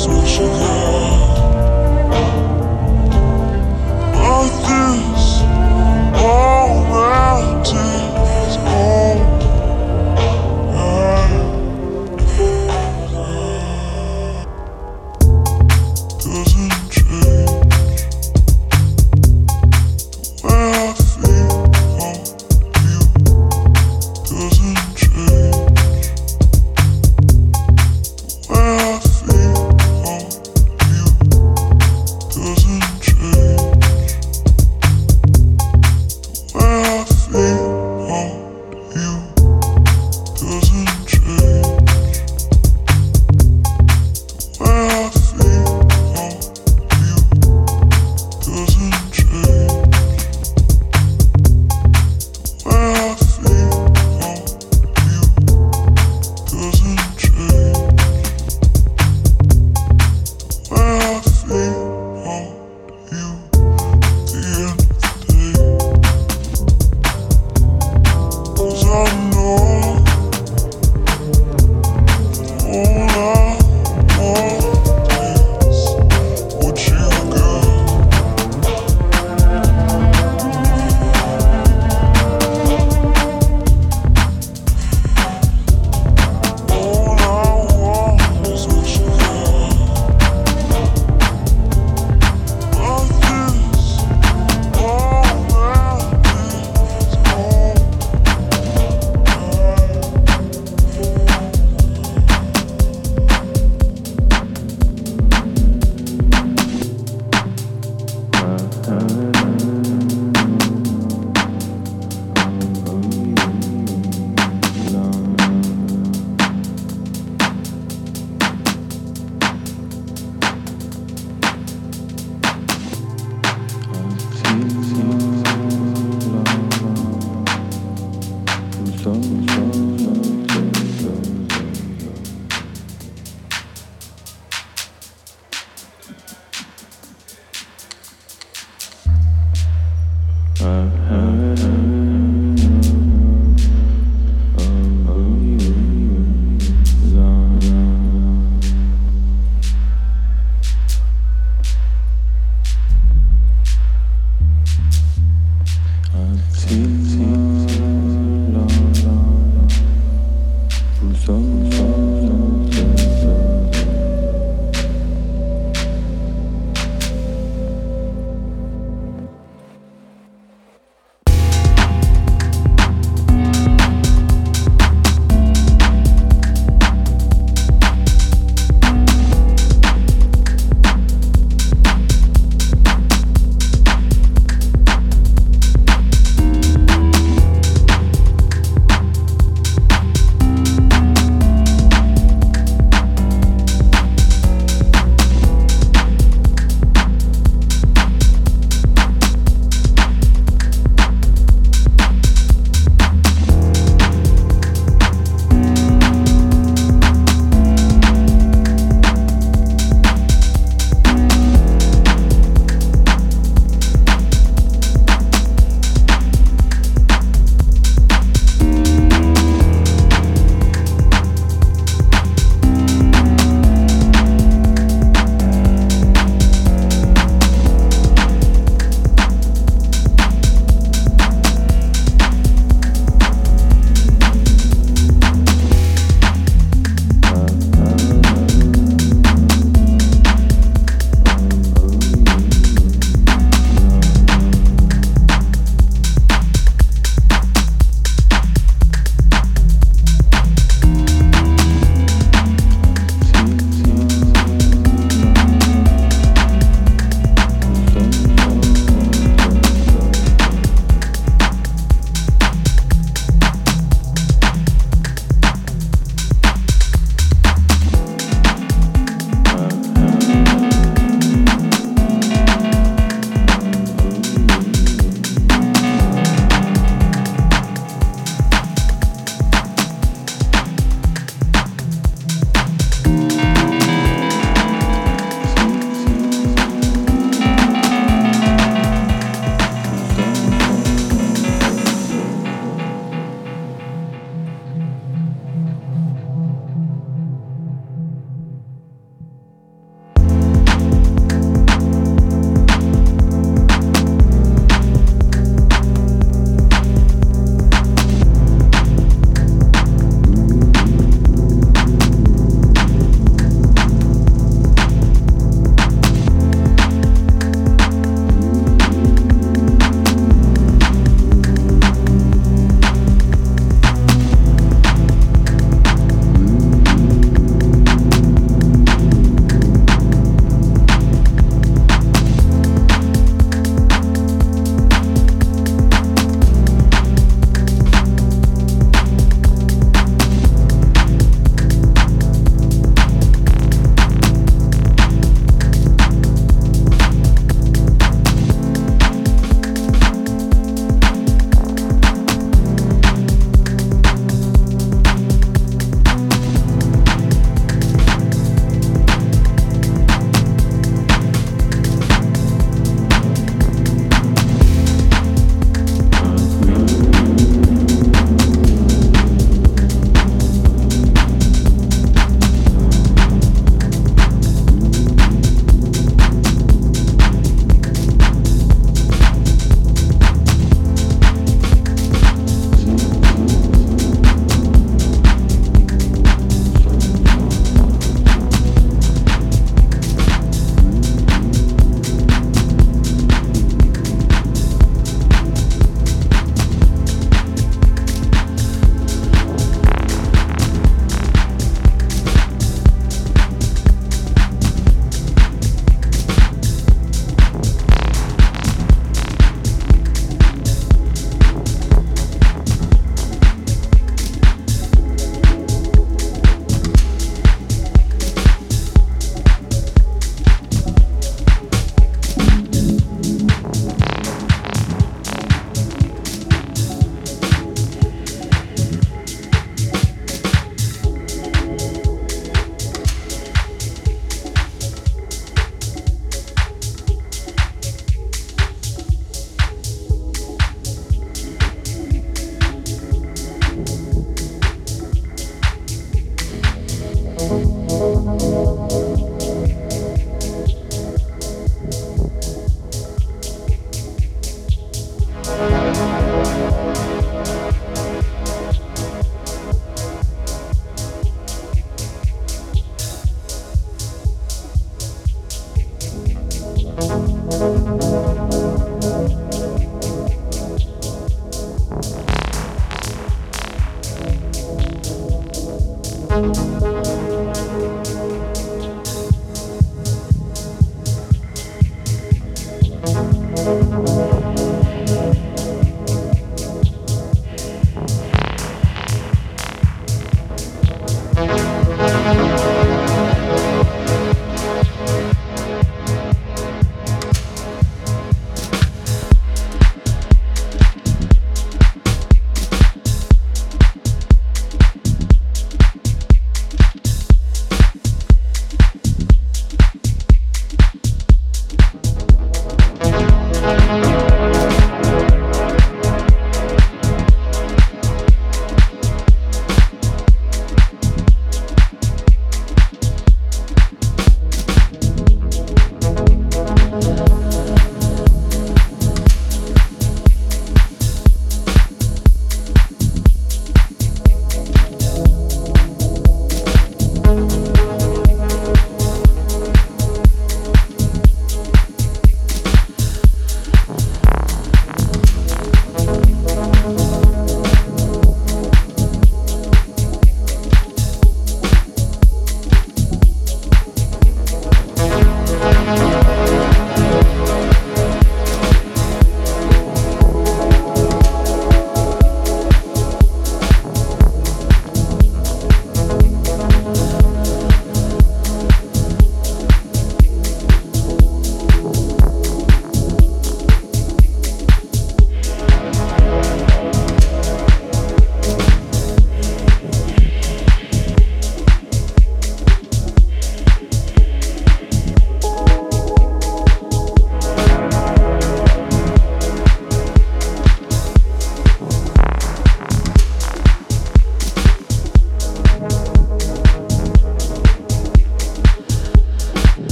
Christmas you